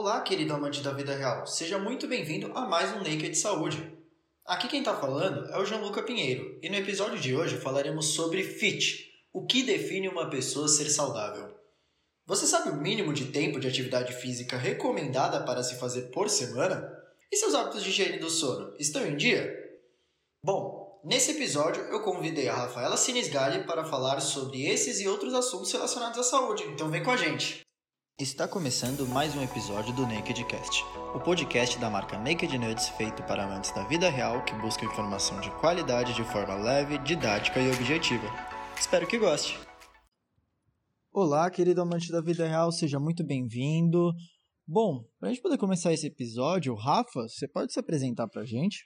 Olá, querido amante da vida real. Seja muito bem-vindo a mais um Naked Saúde. Aqui quem está falando é o Gianluca Pinheiro e no episódio de hoje falaremos sobre FIT, o que define uma pessoa ser saudável. Você sabe o mínimo de tempo de atividade física recomendada para se fazer por semana? E seus hábitos de higiene do sono estão em dia? Bom, nesse episódio eu convidei a Rafaela Sinisgali para falar sobre esses e outros assuntos relacionados à saúde, então vem com a gente! Está começando mais um episódio do Nakedcast, o podcast da marca Naked Nuts feito para amantes da vida real que buscam informação de qualidade de forma leve, didática e objetiva. Espero que goste! Olá, querido amante da vida real, seja muito bem-vindo. Bom, para a gente poder começar esse episódio, Rafa, você pode se apresentar para a gente?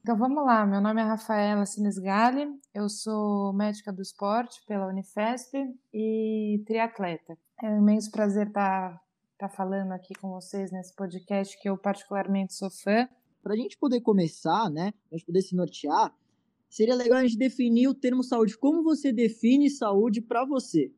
Então vamos lá, meu nome é Rafaela Sinesgali, eu sou médica do esporte pela Unifesp e triatleta. É um imenso prazer estar, tá, estar tá falando aqui com vocês nesse podcast que eu particularmente sou fã. Para a gente poder começar, né, para a gente poder se nortear, seria legal a gente definir o termo saúde. Como você define saúde para você?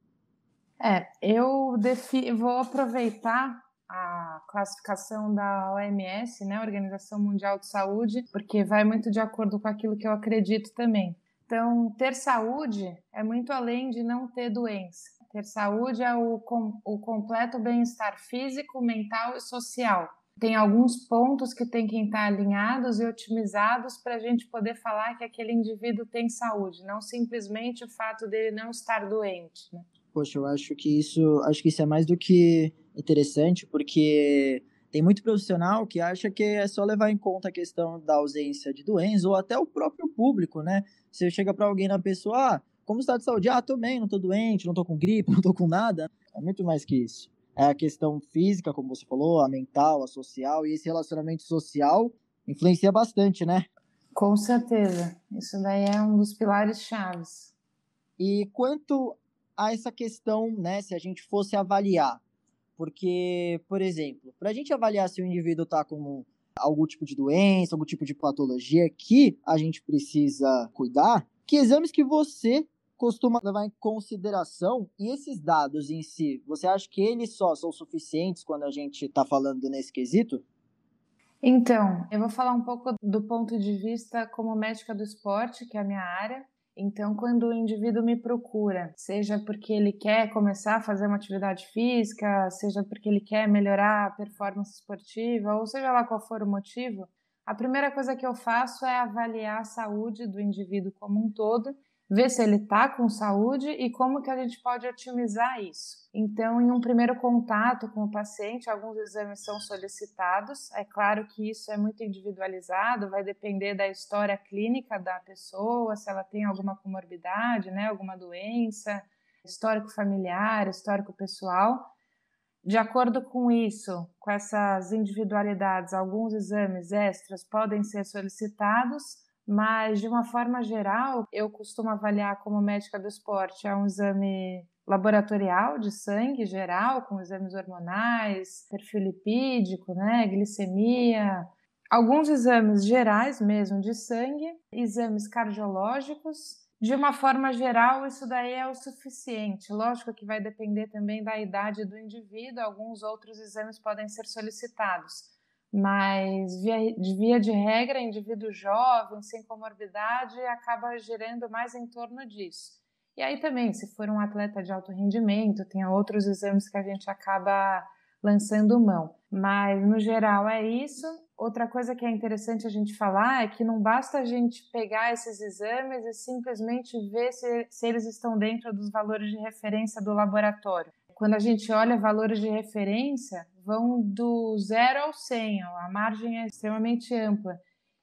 É, eu defi vou aproveitar a classificação da OMS, né, Organização Mundial de Saúde, porque vai muito de acordo com aquilo que eu acredito também. Então, ter saúde é muito além de não ter doença. Ter saúde é o, com, o completo bem-estar físico, mental e social. Tem alguns pontos que têm que estar alinhados e otimizados para a gente poder falar que aquele indivíduo tem saúde, não simplesmente o fato dele não estar doente. Né? Poxa, eu acho que isso, acho que isso é mais do que interessante, porque tem muito profissional que acha que é só levar em conta a questão da ausência de doenças ou até o próprio público, né? Você chega para alguém na pessoa, ah, como está de saúde? Ah, tô bem, não tô doente, não tô com gripe, não tô com nada. É muito mais que isso. É a questão física, como você falou, a mental, a social, e esse relacionamento social influencia bastante, né? Com certeza. Isso daí é um dos pilares chaves. E quanto a essa questão, né, se a gente fosse avaliar, porque, por exemplo, para a gente avaliar se o indivíduo está com algum tipo de doença, algum tipo de patologia que a gente precisa cuidar, que exames que você costuma levar em consideração e esses dados em si, você acha que eles só são suficientes quando a gente está falando nesse quesito? Então, eu vou falar um pouco do ponto de vista como médica do esporte, que é a minha área. Então, quando o indivíduo me procura, seja porque ele quer começar a fazer uma atividade física, seja porque ele quer melhorar a performance esportiva, ou seja lá qual for o motivo, a primeira coisa que eu faço é avaliar a saúde do indivíduo como um todo ver se ele está com saúde e como que a gente pode otimizar isso. Então, em um primeiro contato com o paciente, alguns exames são solicitados. É claro que isso é muito individualizado, vai depender da história clínica da pessoa, se ela tem alguma comorbidade, né, alguma doença, histórico familiar, histórico pessoal. De acordo com isso, com essas individualidades, alguns exames extras podem ser solicitados mas de uma forma geral, eu costumo avaliar como médica do esporte é um exame laboratorial de sangue geral, com exames hormonais, perfil lipídico, né, glicemia, alguns exames gerais mesmo de sangue, exames cardiológicos. De uma forma geral, isso daí é o suficiente. Lógico que vai depender também da idade do indivíduo, alguns outros exames podem ser solicitados mas via, via de regra, indivíduo jovem, sem comorbidade, acaba girando mais em torno disso. E aí também, se for um atleta de alto rendimento, tem outros exames que a gente acaba lançando mão. Mas no geral é isso. Outra coisa que é interessante a gente falar é que não basta a gente pegar esses exames e simplesmente ver se, se eles estão dentro dos valores de referência do laboratório. Quando a gente olha valores de referência, vão do zero ao 100, a margem é extremamente ampla.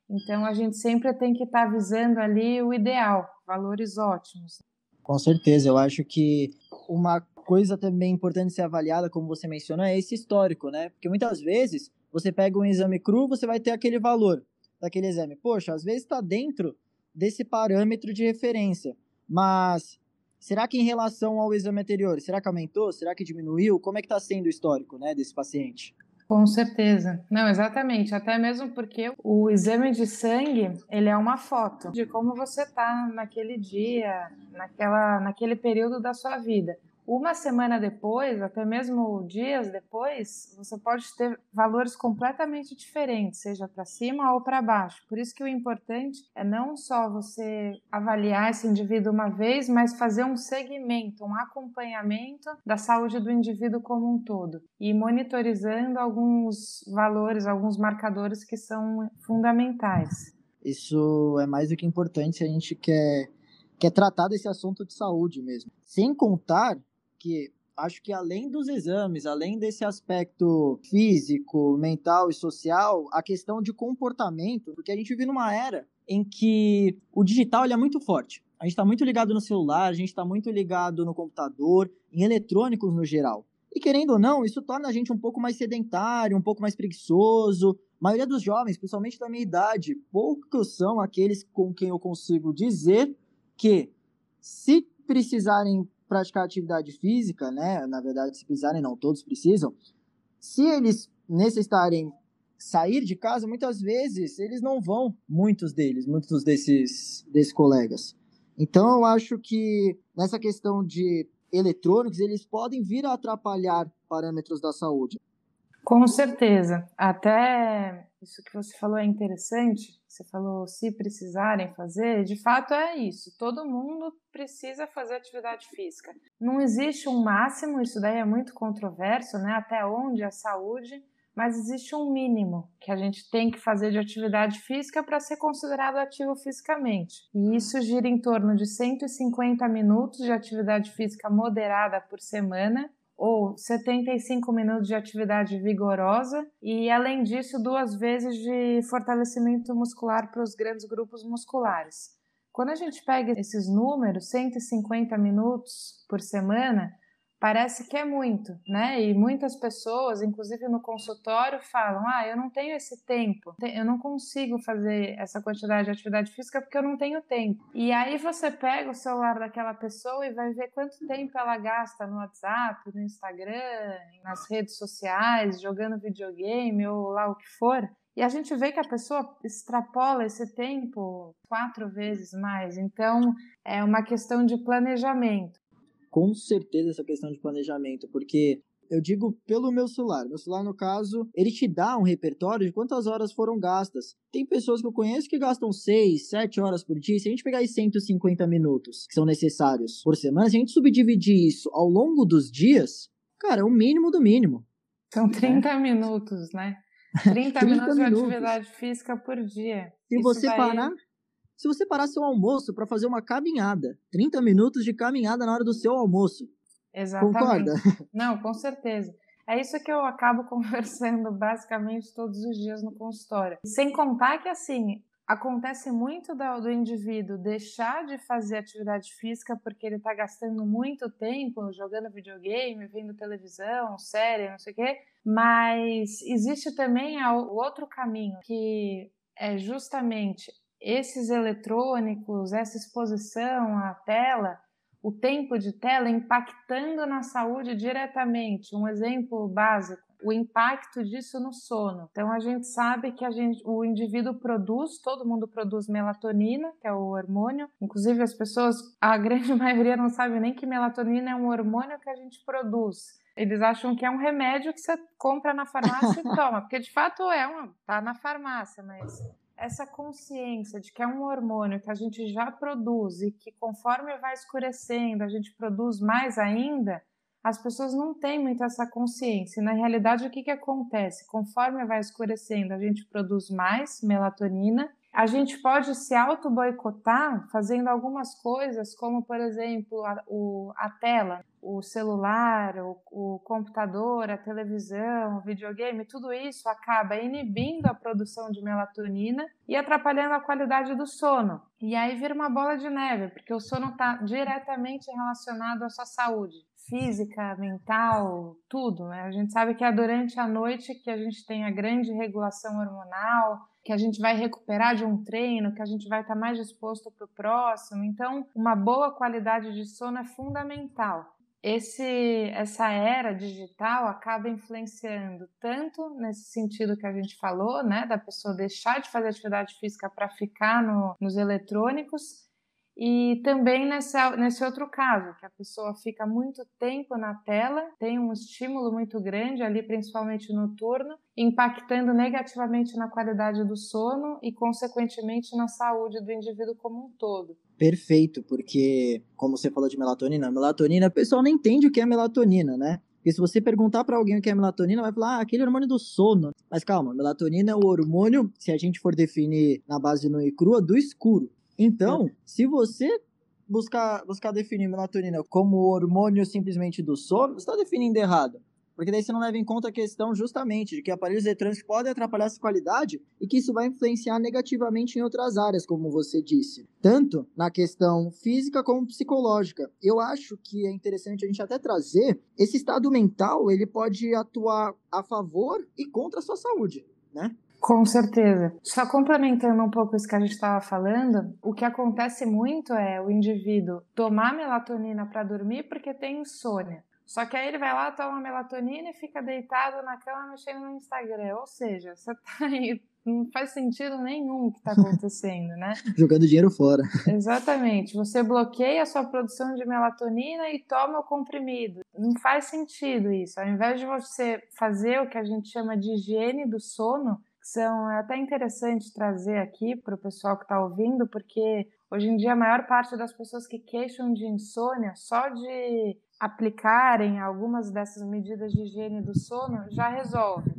Então a gente sempre tem que estar tá visando ali o ideal, valores ótimos. Com certeza, eu acho que uma coisa também importante ser avaliada, como você mencionou, é esse histórico, né? Porque muitas vezes você pega um exame cru, você vai ter aquele valor daquele exame. Poxa, às vezes está dentro desse parâmetro de referência, mas Será que em relação ao exame anterior, será que aumentou? Será que diminuiu? Como é que está sendo o histórico né, desse paciente? Com certeza. Não, exatamente. Até mesmo porque o exame de sangue, ele é uma foto de como você está naquele dia, naquela, naquele período da sua vida. Uma semana depois, até mesmo dias depois, você pode ter valores completamente diferentes, seja para cima ou para baixo. Por isso que o importante é não só você avaliar esse indivíduo uma vez, mas fazer um segmento, um acompanhamento da saúde do indivíduo como um todo e monitorizando alguns valores, alguns marcadores que são fundamentais. Isso é mais do que importante se a gente quer, quer tratar desse assunto de saúde mesmo. Sem contar que acho que além dos exames, além desse aspecto físico, mental e social, a questão de comportamento, porque a gente vive numa era em que o digital é muito forte. A gente está muito ligado no celular, a gente está muito ligado no computador, em eletrônicos no geral. E querendo ou não, isso torna a gente um pouco mais sedentário, um pouco mais preguiçoso. A maioria dos jovens, principalmente da minha idade, poucos são aqueles com quem eu consigo dizer que, se precisarem praticar atividade física, né? Na verdade, se precisarem, não, todos precisam. Se eles necessitarem sair de casa, muitas vezes eles não vão, muitos deles, muitos desses, desses colegas. Então, eu acho que nessa questão de eletrônicos, eles podem vir a atrapalhar parâmetros da saúde. Com certeza. Até isso que você falou é interessante. Você falou se precisarem fazer, de fato é isso. Todo mundo precisa fazer atividade física. Não existe um máximo, isso daí é muito controverso, né? Até onde a saúde, mas existe um mínimo que a gente tem que fazer de atividade física para ser considerado ativo fisicamente. E isso gira em torno de 150 minutos de atividade física moderada por semana ou 75 minutos de atividade vigorosa e, além disso, duas vezes de fortalecimento muscular para os grandes grupos musculares. Quando a gente pega esses números, 150 minutos por semana, parece que é muito, né? E muitas pessoas, inclusive no consultório, falam: ah, eu não tenho esse tempo, eu não consigo fazer essa quantidade de atividade física porque eu não tenho tempo. E aí você pega o celular daquela pessoa e vai ver quanto tempo ela gasta no WhatsApp, no Instagram, nas redes sociais, jogando videogame ou lá o que for. E a gente vê que a pessoa extrapola esse tempo quatro vezes mais. Então, é uma questão de planejamento com certeza essa questão de planejamento, porque eu digo pelo meu celular. Meu celular, no caso, ele te dá um repertório de quantas horas foram gastas. Tem pessoas que eu conheço que gastam 6, 7 horas por dia. Se a gente pegar os 150 minutos que são necessários por semana, se a gente subdividir isso ao longo dos dias, cara, é o mínimo do mínimo. São 30 é. minutos, né? 30, 30 minutos de atividade física por dia. Se isso você daí... parar, se você parar seu almoço para fazer uma caminhada, 30 minutos de caminhada na hora do seu almoço. Exatamente. Concorda? Não, com certeza. É isso que eu acabo conversando basicamente todos os dias no consultório. Sem contar que, assim, acontece muito do, indivíduo deixar de fazer atividade física porque ele está gastando muito tempo jogando videogame, vendo televisão, série, não sei o quê. Mas existe também o outro caminho, que é justamente esses eletrônicos, essa exposição à tela, o tempo de tela impactando na saúde diretamente. Um exemplo básico, o impacto disso no sono. Então a gente sabe que a gente, o indivíduo produz, todo mundo produz melatonina, que é o hormônio. Inclusive as pessoas, a grande maioria não sabe nem que melatonina é um hormônio que a gente produz. Eles acham que é um remédio que você compra na farmácia e toma, porque de fato é uma, tá na farmácia, mas essa consciência de que é um hormônio que a gente já produz e que conforme vai escurecendo a gente produz mais ainda, as pessoas não têm muito essa consciência. E, na realidade, o que, que acontece? Conforme vai escurecendo, a gente produz mais melatonina. A gente pode se auto-boicotar fazendo algumas coisas, como, por exemplo, a, o, a tela o celular, o, o, computador, a televisão, o videogame, tudo isso acaba inibindo a produção de melatonina e atrapalhando a qualidade do sono. E aí vira uma bola de neve, porque o sono está diretamente relacionado à sua saúde física, mental, tudo. Né? A gente sabe que é durante a noite que a gente tem a grande regulação hormonal, que a gente vai recuperar de um treino, que a gente vai estar tá mais disposto para o próximo. Então, uma boa qualidade de sono é fundamental esse, essa era digital acaba influenciando tanto nesse sentido que a gente falou, né, da pessoa deixar de fazer atividade física para ficar no, nos eletrônicos, E também nessa, nesse outro caso, que a pessoa fica muito tempo na tela, tem um estímulo muito grande ali, principalmente noturno, impactando negativamente na qualidade do sono e, consequentemente, na saúde do indivíduo como um todo. Perfeito, porque, como você falou de melatonina, melatonina, o pessoal não entende o que é melatonina, né? Porque se você perguntar para alguém o que é melatonina, vai falar, ah, aquele hormônio do sono. Mas calma, melatonina é o hormônio, se a gente for definir na base no e crua, do escuro. Então, é. se você buscar, buscar definir melatonina como hormônio simplesmente do sono, você está definindo errado. Porque daí você não leva em conta a questão justamente de que aparelhos eletrônicos podem atrapalhar essa qualidade e que isso vai influenciar negativamente em outras áreas, como você disse. Tanto na questão física como psicológica. Eu acho que é interessante a gente até trazer esse estado mental, ele pode atuar a favor e contra a sua saúde, né? Com certeza. Só complementando um pouco isso que a gente estava falando, o que acontece muito é o indivíduo tomar melatonina para dormir porque tem insônia. Só que aí ele vai lá, toma melatonina e fica deitado na cama mexendo no Instagram. Ou seja, você tá aí, não faz sentido nenhum o que está acontecendo, né? Jogando dinheiro fora. Exatamente. Você bloqueia a sua produção de melatonina e toma o comprimido. Não faz sentido isso. Ao invés de você fazer o que a gente chama de higiene do sono, são é até interessante trazer aqui para o pessoal que está ouvindo, porque hoje em dia a maior parte das pessoas que queixam de insônia, só de aplicarem algumas dessas medidas de higiene do sono, já resolve.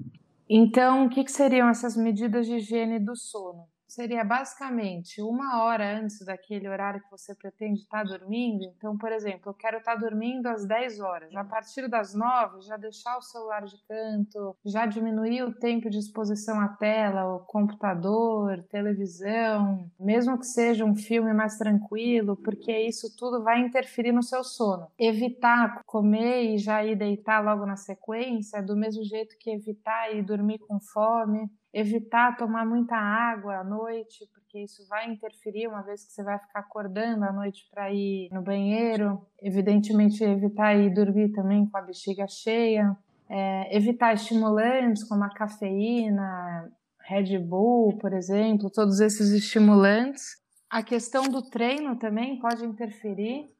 Então, o que, seriam essas medidas de higiene do sono? Seria basicamente uma hora antes daquele horário que você pretende estar dormindo. Então, por exemplo, eu quero estar dormindo às 10 horas. A partir das 9, já deixar o celular de canto, já diminuir o tempo de exposição à tela, o computador, televisão, mesmo que seja um filme mais tranquilo, porque isso tudo vai interferir no seu sono. Evitar comer e já ir deitar logo na sequência, do mesmo jeito que evitar ir dormir com fome evitar tomar muita água à noite, porque isso vai interferir uma vez que você vai ficar acordando à noite para ir no banheiro. Evidentemente, evitar ir dormir também com a bexiga cheia. É, evitar estimulantes como a cafeína, Red Bull, por exemplo, todos esses estimulantes. A questão do treino também pode interferir.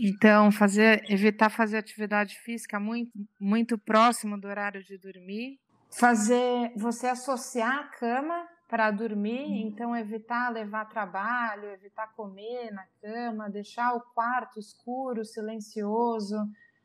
Então, fazer, evitar fazer atividade física muito, muito próximo do horário de dormir fazer você associar a cama para dormir, uhum. então evitar levar trabalho, evitar comer na cama, deixar o quarto escuro, silencioso,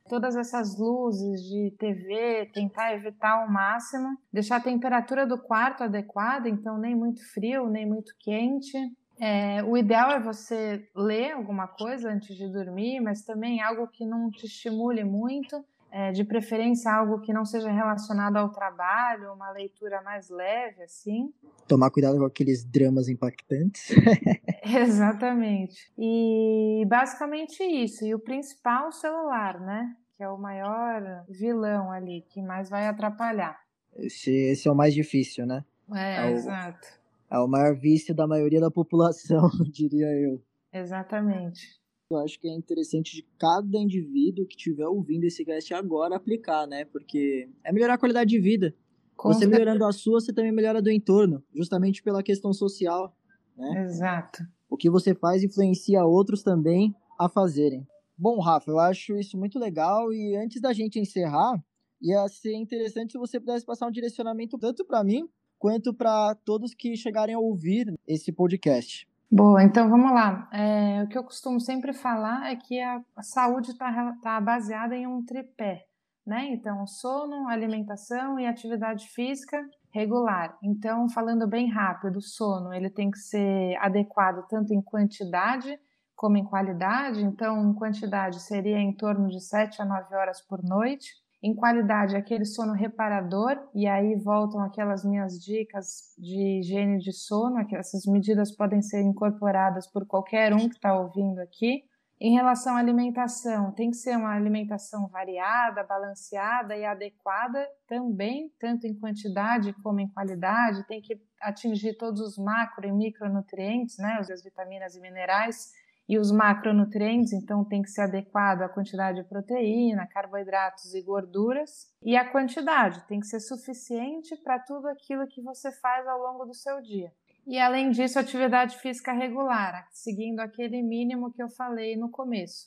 todas essas luzes de TV, tentar evitar ao máximo, deixar a temperatura do quarto adequada, então nem muito frio, nem muito quente. É, o ideal é você ler alguma coisa antes de dormir, mas também algo que não te estimule muito é, de preferência algo que não seja relacionado ao trabalho, uma leitura mais leve, assim. Tomar cuidado com aqueles dramas impactantes. Exatamente. E basicamente isso. E o principal, o celular, né? Que é o maior vilão ali, que mais vai atrapalhar. Esse, esse é o mais difícil, né? É, é o, exato. É o maior vício da maioria da população, diria eu. Exatamente eu acho que é interessante de cada indivíduo que estiver ouvindo esse cast agora aplicar, né? Porque é melhorar a qualidade de vida. Com você certeza. melhorando a sua, você também melhora do entorno, justamente pela questão social, né? Exato. O que você faz influencia outros também a fazerem. Bom, Rafa, eu acho isso muito legal e antes da gente encerrar, ia ser interessante se você pudesse passar um direcionamento tanto para mim quanto para todos que chegarem a ouvir esse podcast. Boa, então vamos lá. É, o que eu costumo sempre falar é que a, a saúde está tá baseada em um tripé, né? Então, sono, alimentação e atividade física regular. Então, falando bem rápido, o sono ele tem que ser adequado tanto em quantidade como em qualidade. Então, em quantidade seria em torno de 7 a 9 horas por noite em qualidade aquele sono reparador, e aí voltam aquelas minhas dicas de higiene de sono, essas medidas podem ser incorporadas por qualquer um que está ouvindo aqui. Em relação à alimentação, tem que ser uma alimentação variada, balanceada e adequada também, tanto em quantidade como em qualidade, tem que atingir todos os macro e micronutrientes, né, as vitaminas e minerais e os macronutrientes, então tem que ser adequado à quantidade de proteína, carboidratos e gorduras. E a quantidade tem que ser suficiente para tudo aquilo que você faz ao longo do seu dia. E além disso, atividade física regular, seguindo aquele mínimo que eu falei no começo,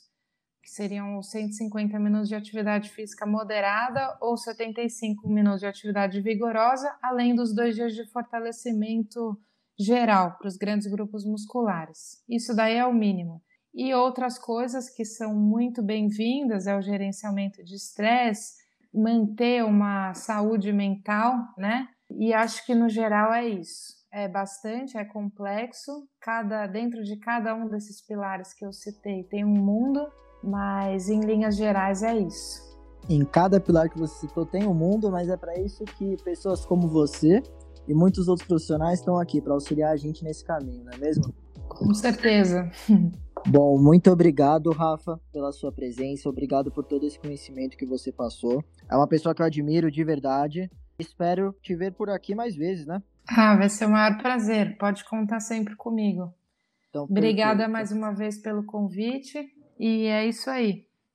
que seriam 150 minutos de atividade física moderada ou 75 minutos de atividade vigorosa, além dos dois dias de fortalecimento geral para os grandes grupos musculares. Isso daí é o mínimo. E outras coisas que são muito bem-vindas é o gerenciamento de estresse, manter uma saúde mental, né? E acho que no geral é isso. É bastante, é complexo. Cada dentro de cada um desses pilares que eu citei tem um mundo, mas em linhas gerais é isso. Em cada pilar que você citou tem um mundo, mas é para isso que pessoas como você e muitos outros profissionais estão aqui para auxiliar a gente nesse caminho, não é mesmo? Com certeza. Bom, muito obrigado, Rafa, pela sua presença. Obrigado por todo esse conhecimento que você passou. É uma pessoa que eu admiro de verdade. Espero te ver por aqui mais vezes, né? Ah, vai ser o maior prazer. Pode contar sempre comigo. Então, Obrigada perfeito. mais uma vez pelo convite e é isso aí.